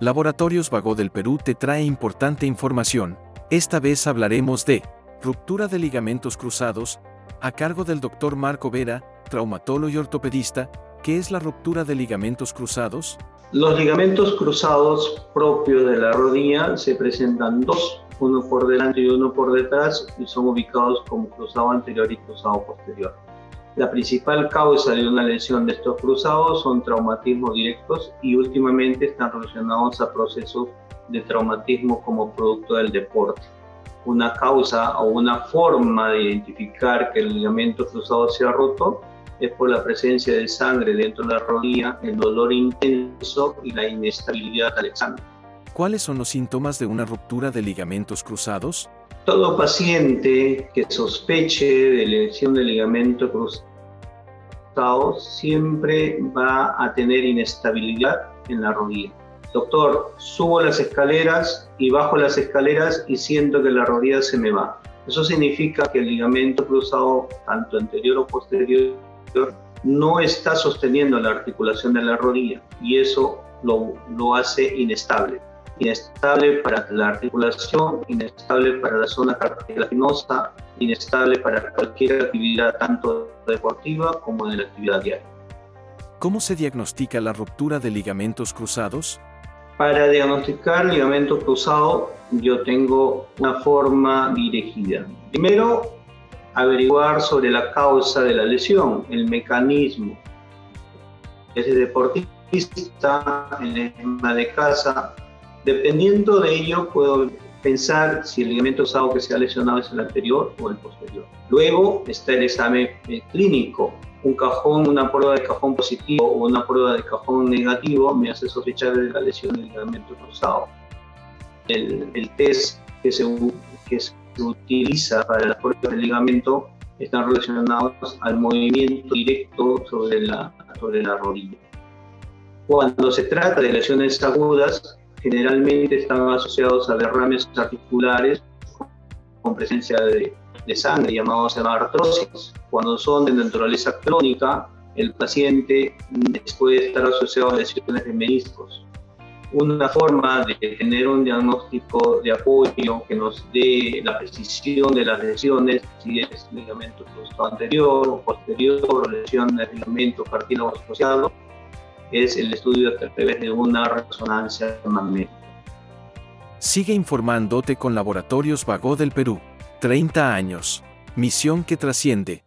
Laboratorios Vago del Perú te trae importante información. Esta vez hablaremos de ruptura de ligamentos cruzados, a cargo del Dr. Marco Vera, traumatólogo y ortopedista, ¿qué es la ruptura de ligamentos cruzados? Los ligamentos cruzados propios de la rodilla se presentan dos, uno por delante y uno por detrás, y son ubicados como cruzado anterior y cruzado posterior. La principal causa de una lesión de estos cruzados son traumatismos directos y últimamente están relacionados a procesos de traumatismo como producto del deporte. Una causa o una forma de identificar que el ligamento cruzado se ha roto es por la presencia de sangre dentro de la rodilla, el dolor intenso y la inestabilidad al examen. ¿Cuáles son los síntomas de una ruptura de ligamentos cruzados? Todo paciente que sospeche de lesión de ligamento cruzado siempre va a tener inestabilidad en la rodilla. Doctor, subo las escaleras y bajo las escaleras y siento que la rodilla se me va. Eso significa que el ligamento cruzado, tanto anterior o posterior, no está sosteniendo la articulación de la rodilla y eso lo, lo hace inestable inestable para la articulación, inestable para la zona cartilaginosa, inestable para cualquier actividad tanto deportiva como de la actividad diaria. ¿Cómo se diagnostica la ruptura de ligamentos cruzados? Para diagnosticar ligamento cruzado yo tengo una forma dirigida. Primero, averiguar sobre la causa de la lesión, el mecanismo. Ese deportista en el de casa Dependiendo de ello, puedo pensar si el ligamento cruzado que se ha lesionado es el anterior o el posterior. Luego está el examen eh, clínico. Un cajón, una prueba de cajón positivo o una prueba de cajón negativo me hace sospechar de la lesión del ligamento cruzado. El, test que se, que se utiliza para las pruebas del ligamento están relacionados al movimiento directo sobre la, sobre la rodilla. Cuando se trata de lesiones agudas, generalmente están asociados a derrames articulares con presencia de, sangre, llamados artrosis. Cuando son de naturaleza crónica, el paciente puede estar asociado a lesiones de meniscos. Una forma de tener un diagnóstico de apoyo que nos dé la precisión de las lesiones, si es ligamento anterior o posterior, o lesión de ligamento cartílago asociado, es el estudio a través de una resonancia magnética. Sigue informándote con Laboratorios Vago del Perú. 30 años. Misión que trasciende.